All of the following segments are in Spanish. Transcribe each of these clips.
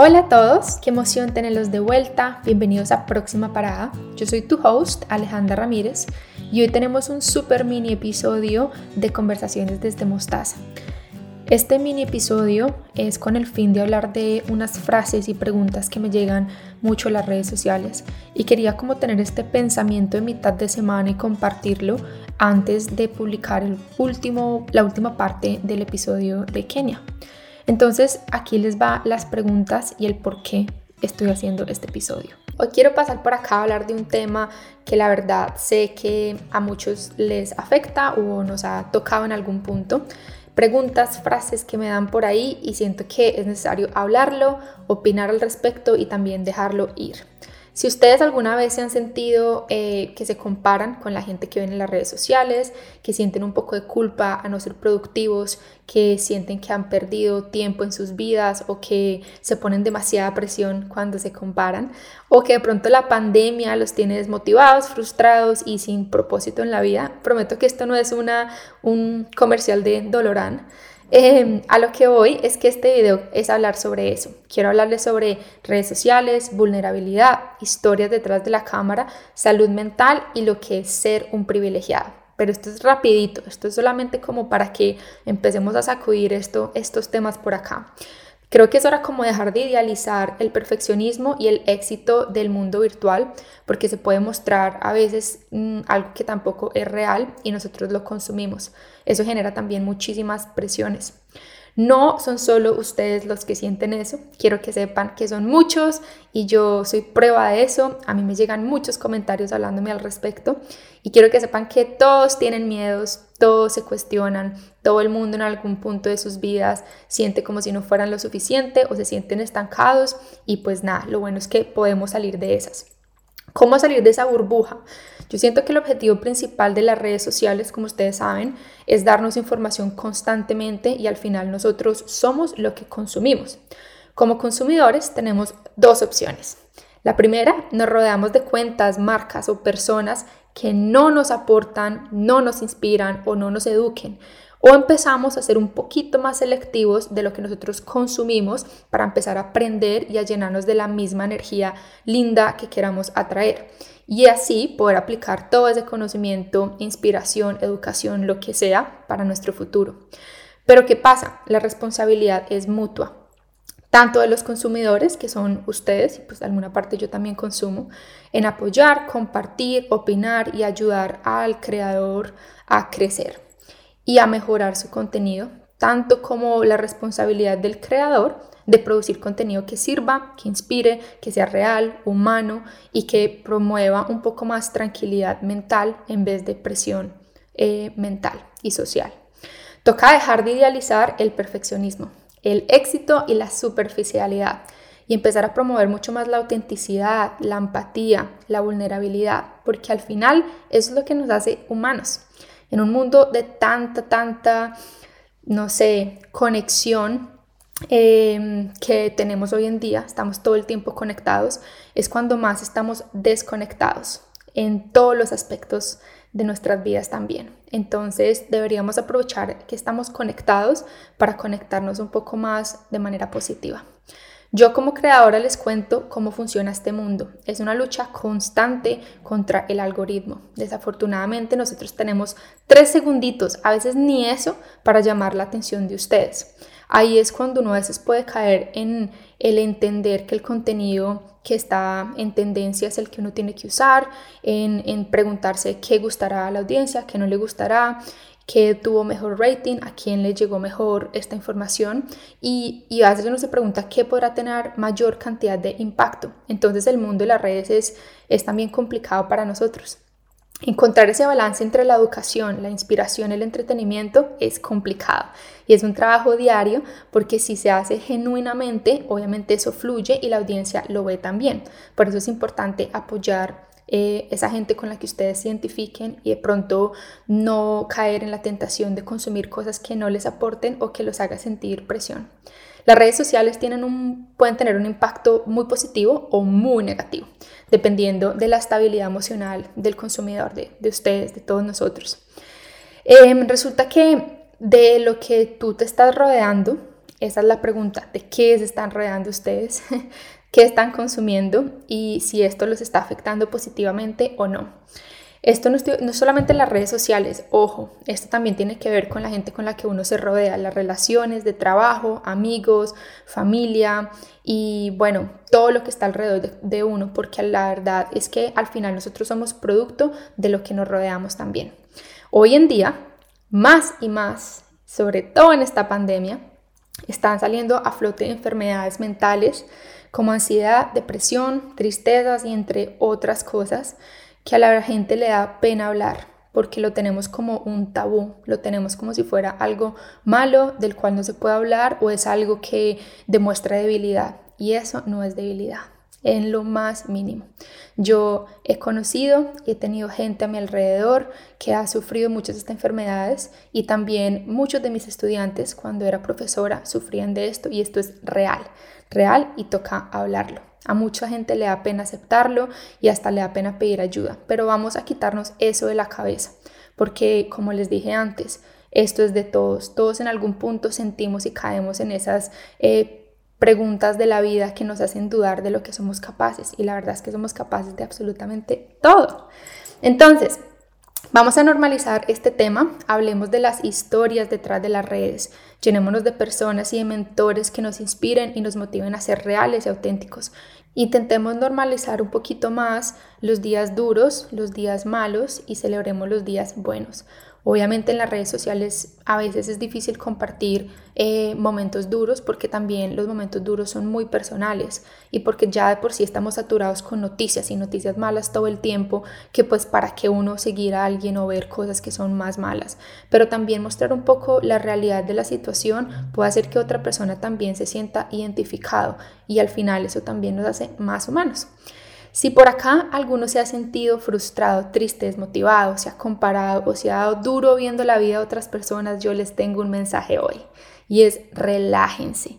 Hola a todos, qué emoción tenerlos de vuelta. Bienvenidos a Próxima Parada. Yo soy tu host, Alejandra Ramírez, y hoy tenemos un super mini episodio de conversaciones desde Mostaza. Este mini episodio es con el fin de hablar de unas frases y preguntas que me llegan mucho a las redes sociales y quería como tener este pensamiento de mitad de semana y compartirlo antes de publicar el último, la última parte del episodio de Kenia. Entonces aquí les va las preguntas y el por qué estoy haciendo este episodio. Hoy quiero pasar por acá a hablar de un tema que la verdad sé que a muchos les afecta o nos ha tocado en algún punto. Preguntas, frases que me dan por ahí y siento que es necesario hablarlo, opinar al respecto y también dejarlo ir. Si ustedes alguna vez se han sentido eh, que se comparan con la gente que ven en las redes sociales, que sienten un poco de culpa a no ser productivos, que sienten que han perdido tiempo en sus vidas o que se ponen demasiada presión cuando se comparan, o que de pronto la pandemia los tiene desmotivados, frustrados y sin propósito en la vida, prometo que esto no es una, un comercial de Dolorán. Em, a lo que voy es que este video es hablar sobre eso. Quiero hablarles sobre redes sociales, vulnerabilidad, historias detrás de la cámara, salud mental y lo que es ser un privilegiado. Pero esto es rapidito, esto es solamente como para que empecemos a sacudir esto, estos temas por acá. Creo que es hora como dejar de idealizar el perfeccionismo y el éxito del mundo virtual, porque se puede mostrar a veces mm, algo que tampoco es real y nosotros lo consumimos. Eso genera también muchísimas presiones. No son solo ustedes los que sienten eso, quiero que sepan que son muchos y yo soy prueba de eso. A mí me llegan muchos comentarios hablándome al respecto y quiero que sepan que todos tienen miedos, todos se cuestionan, todo el mundo en algún punto de sus vidas siente como si no fueran lo suficiente o se sienten estancados y pues nada, lo bueno es que podemos salir de esas. ¿Cómo salir de esa burbuja? Yo siento que el objetivo principal de las redes sociales, como ustedes saben, es darnos información constantemente y al final nosotros somos lo que consumimos. Como consumidores tenemos dos opciones. La primera, nos rodeamos de cuentas, marcas o personas que no nos aportan, no nos inspiran o no nos eduquen. O empezamos a ser un poquito más selectivos de lo que nosotros consumimos para empezar a aprender y a llenarnos de la misma energía linda que queramos atraer y así poder aplicar todo ese conocimiento, inspiración, educación, lo que sea para nuestro futuro. Pero ¿qué pasa? La responsabilidad es mutua, tanto de los consumidores, que son ustedes, y pues de alguna parte yo también consumo, en apoyar, compartir, opinar y ayudar al creador a crecer y a mejorar su contenido, tanto como la responsabilidad del creador de producir contenido que sirva, que inspire, que sea real, humano y que promueva un poco más tranquilidad mental en vez de presión eh, mental y social. Toca dejar de idealizar el perfeccionismo, el éxito y la superficialidad y empezar a promover mucho más la autenticidad, la empatía, la vulnerabilidad, porque al final es lo que nos hace humanos. En un mundo de tanta, tanta, no sé, conexión Em, que tenemos hoy en día, estamos todo el tiempo conectados, es cuando más estamos desconectados en todos los aspectos de nuestras vidas también. Entonces deberíamos aprovechar que estamos conectados para conectarnos un poco más de manera positiva. Yo como creadora les cuento cómo funciona este mundo. Es una lucha constante contra el algoritmo. Desafortunadamente nosotros tenemos tres segunditos, a veces ni eso, para llamar la atención de ustedes. Ahí es cuando uno a veces puede caer en el entender que el contenido que está en tendencia es el que uno tiene que usar, en, preguntarse qué gustará a la audiencia, qué no le gustará, qué tuvo mejor rating, a quién le llegó mejor esta información y, y, a veces uno se pregunta qué podrá tener mayor cantidad de impacto. Entonces el mundo de las redes es, es también complicado para nosotros. Encontrar ese balance entre la educación, la inspiración el entretenimiento es complicado y es un trabajo diario porque si se hace genuinamente, obviamente eso fluye y la audiencia lo ve también. Por eso es importante apoyar eh, esa gente con la que ustedes se identifiquen y de pronto no caer en la tentación de consumir cosas que no les aporten o que los haga sentir presión. Las redes sociales tienen un, pueden tener un impacto muy positivo o muy negativo, dependiendo de la estabilidad emocional del consumidor, de, ustedes, de todos nosotros. Em, resulta que de lo que tú te estás rodeando Esa es la pregunta, ¿de qué se están rodeando ustedes? ¿Qué están consumiendo? Y si esto los está afectando positivamente o no. Esto no, es solamente en las redes sociales, ojo, esto también tiene que ver con la gente con la que uno se rodea, las relaciones de trabajo, amigos, familia y bueno, todo lo que está alrededor de, de uno, porque la verdad es que al final nosotros somos producto de lo que nos rodeamos también. Hoy en día, más y más, sobre todo en esta pandemia, están saliendo a flote enfermedades mentales como ansiedad, depresión, tristezas y entre otras cosas que a la gente le da pena hablar porque lo tenemos como un tabú, lo tenemos como si fuera algo malo del cual no se puede hablar o es algo que demuestra debilidad. Y eso no es debilidad en lo más mínimo. Yo he conocido y he tenido gente a mi alrededor que ha sufrido muchas de estas enfermedades y también muchos de mis estudiantes cuando era profesora sufrían de esto y esto es real, real y toca hablarlo. A mucha gente le da pena aceptarlo y hasta le da pena pedir ayuda, pero vamos a quitarnos eso de la cabeza, porque como les dije antes, esto es de todos, todos en algún punto sentimos y caemos en esas eh, preguntas de la vida que nos hacen dudar de lo que somos capaces y la verdad es que somos capaces de absolutamente todo. Entonces, Vamos a normalizar este tema, hablemos de las historias detrás de las redes, llenémonos de personas y de mentores que nos inspiren y nos motiven a ser reales y auténticos. Intentemos normalizar un poquito más los días duros, los días malos y celebremos los días buenos. Obviamente en las redes sociales a veces es difícil compartir eh, momentos duros porque también los momentos duros son muy personales y porque ya de por sí estamos saturados con noticias y noticias malas todo el tiempo que pues para que uno seguir a alguien o ver cosas que son más malas. Pero también mostrar un poco la realidad de la situación puede hacer que otra persona también se sienta identificado y al final eso también nos hace más humanos. Si por acá alguno se ha sentido frustrado, triste, desmotivado, se ha comparado o se ha dado duro viendo la vida de otras personas, yo les tengo un mensaje hoy y es relájense.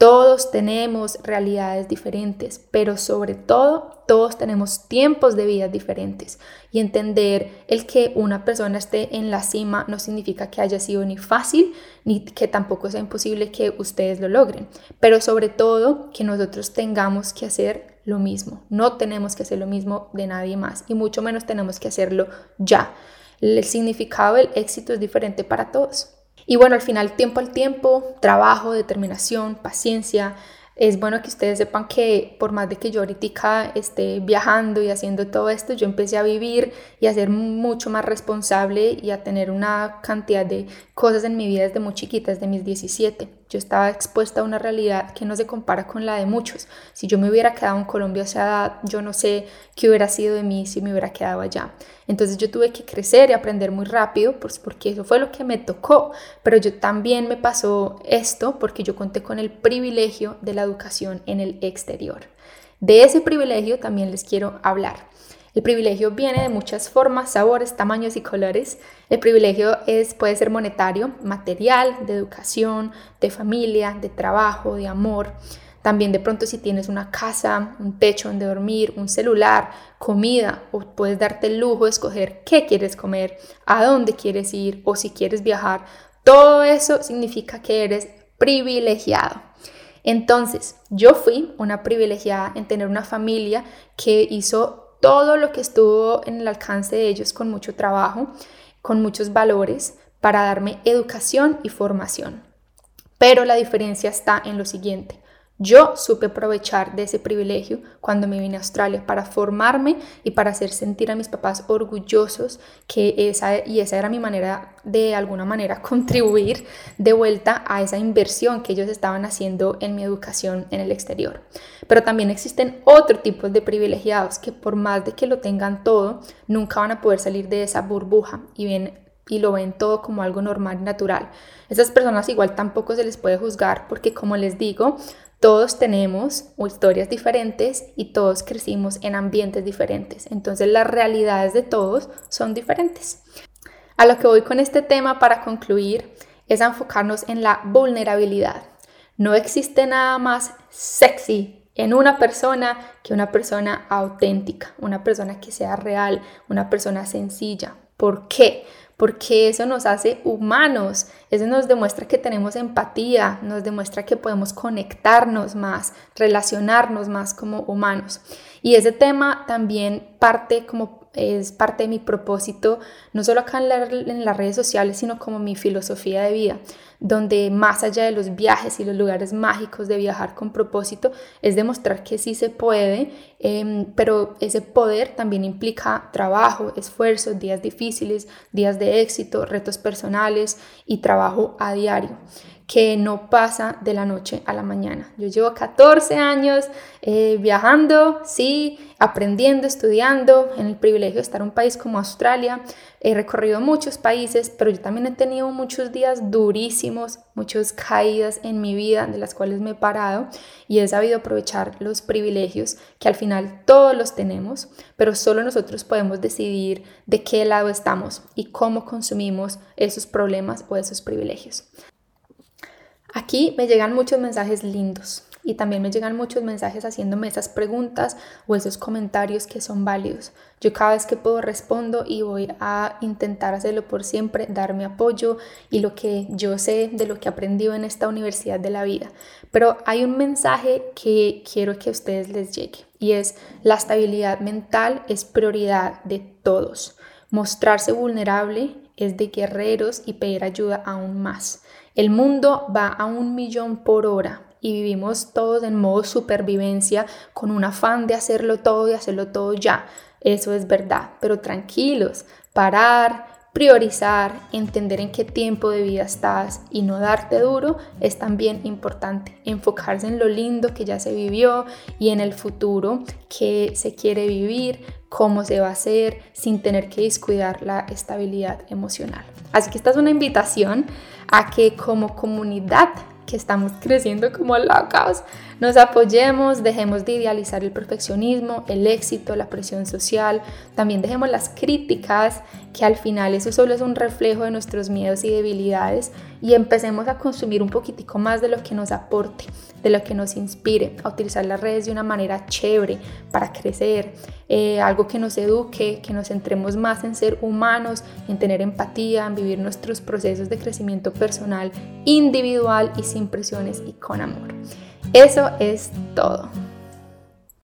Todos tenemos realidades diferentes, pero sobre todo todos tenemos tiempos de vida diferentes. Y entender el que una persona esté en la cima no significa que haya sido ni fácil, ni que tampoco sea imposible que ustedes lo logren. Pero sobre todo que nosotros tengamos que hacer lo mismo. No tenemos que hacer lo mismo de nadie más y mucho menos tenemos que hacerlo ya. El significado del éxito es diferente para todos. Y bueno, al final, tiempo al tiempo, trabajo, determinación, paciencia. Es bueno que ustedes sepan que por más de que yo ahorita esté viajando y haciendo todo esto, yo empecé a vivir y a ser mucho más responsable y a tener una cantidad de cosas en mi vida desde muy chiquita, desde mis 17. Yo estaba expuesta a una realidad que no se compara con la de muchos. Si yo me hubiera quedado en Colombia a yo no sé qué hubiera sido de mí si me hubiera quedado allá. Entonces yo tuve que crecer y aprender muy rápido, pues porque eso fue lo que me tocó. Pero yo también me pasó esto porque yo conté con el privilegio de la educación en el exterior. De ese privilegio también les quiero hablar. El privilegio viene de muchas formas, sabores, tamaños y colores. El privilegio es, puede ser monetario, material, de educación, de familia, de trabajo, de amor. También de pronto si tienes una casa, un techo donde dormir, un celular, comida, o puedes darte el lujo de escoger qué quieres comer, a dónde quieres ir o si quieres viajar. Todo eso significa que eres privilegiado. Entonces, yo fui una privilegiada en tener una familia que hizo todo lo que estuvo en el alcance de ellos con mucho trabajo, con muchos valores para darme educación y formación. Pero la diferencia está en lo siguiente. Yo supe aprovechar de ese privilegio cuando me vine a Australia para formarme y para hacer sentir a mis papás orgullosos que esa y esa era mi manera de alguna manera contribuir de vuelta a esa inversión que ellos estaban haciendo en mi educación en el exterior. Pero también existen otros tipos de privilegiados que por más de que lo tengan todo, nunca van a poder salir de esa burbuja y ven y lo ven todo como algo normal y natural. Esas personas igual tampoco se les puede juzgar porque como les digo, todos tenemos historias diferentes y todos crecimos en ambientes diferentes. Entonces las realidades de todos son diferentes. A lo que voy con este tema para concluir es enfocarnos en la vulnerabilidad. No existe nada más sexy en una persona que una persona auténtica, una persona que sea real, una persona sencilla. ¿Por qué? porque eso nos hace humanos, eso nos demuestra que tenemos empatía, nos demuestra que podemos conectarnos más, relacionarnos más como humanos. Y ese tema también parte como es parte de mi propósito, no solo acá en, las redes sociales, sino como mi filosofía de vida, donde más allá de los viajes y los lugares mágicos de viajar con propósito, es demostrar que sí se puede, em, pero ese poder también implica trabajo, esfuerzo, días difíciles, días de éxito, retos personales y trabajo a diario que no pasa de la noche a la mañana. Yo llevo 14 años eh, viajando, sí, aprendiendo, estudiando, en el privilegio de estar en un país como Australia. He recorrido muchos países, pero yo también he tenido muchos días durísimos, muchas caídas en mi vida de las cuales me he parado y he sabido aprovechar los privilegios que al final todos los tenemos, pero solo nosotros podemos decidir de qué lado estamos y cómo consumimos esos problemas o esos privilegios. Aquí me llegan muchos mensajes lindos y también me llegan muchos mensajes haciéndome esas preguntas o esos comentarios que son válidos. Yo cada vez que puedo respondo y voy a intentar hacerlo por siempre, darme apoyo y lo que yo sé de lo que he aprendido en esta universidad de la vida. Pero hay un mensaje que quiero que a ustedes les llegue y es la estabilidad mental es prioridad de todos. Mostrarse vulnerable es de guerreros y pedir ayuda aún más. El mundo va a un millón por hora y vivimos todos en modo supervivencia con un afán de hacerlo todo y hacerlo todo ya. Eso es verdad, pero tranquilos, parar, priorizar, entender en qué tiempo de vida estás y no darte duro es también importante. Enfocarse en lo lindo que ya se vivió y en el futuro que se quiere vivir, cómo se va a hacer sin tener que descuidar la estabilidad emocional. Así que esta es una invitación a que como comunidad que estamos creciendo como locos, nos apoyemos, dejemos de idealizar el perfeccionismo, el éxito, la presión social, también dejemos las críticas, que al final eso solo es un reflejo de nuestros miedos y debilidades, y empecemos a consumir un poquitico más de lo que nos aporte, de lo que nos inspire, a utilizar las redes de una manera chévere para crecer, eh, algo que nos eduque, que nos centremos más en ser humanos, en tener empatía, en vivir nuestros procesos de crecimiento personal, individual y sin presiones y con amor. Eso es todo.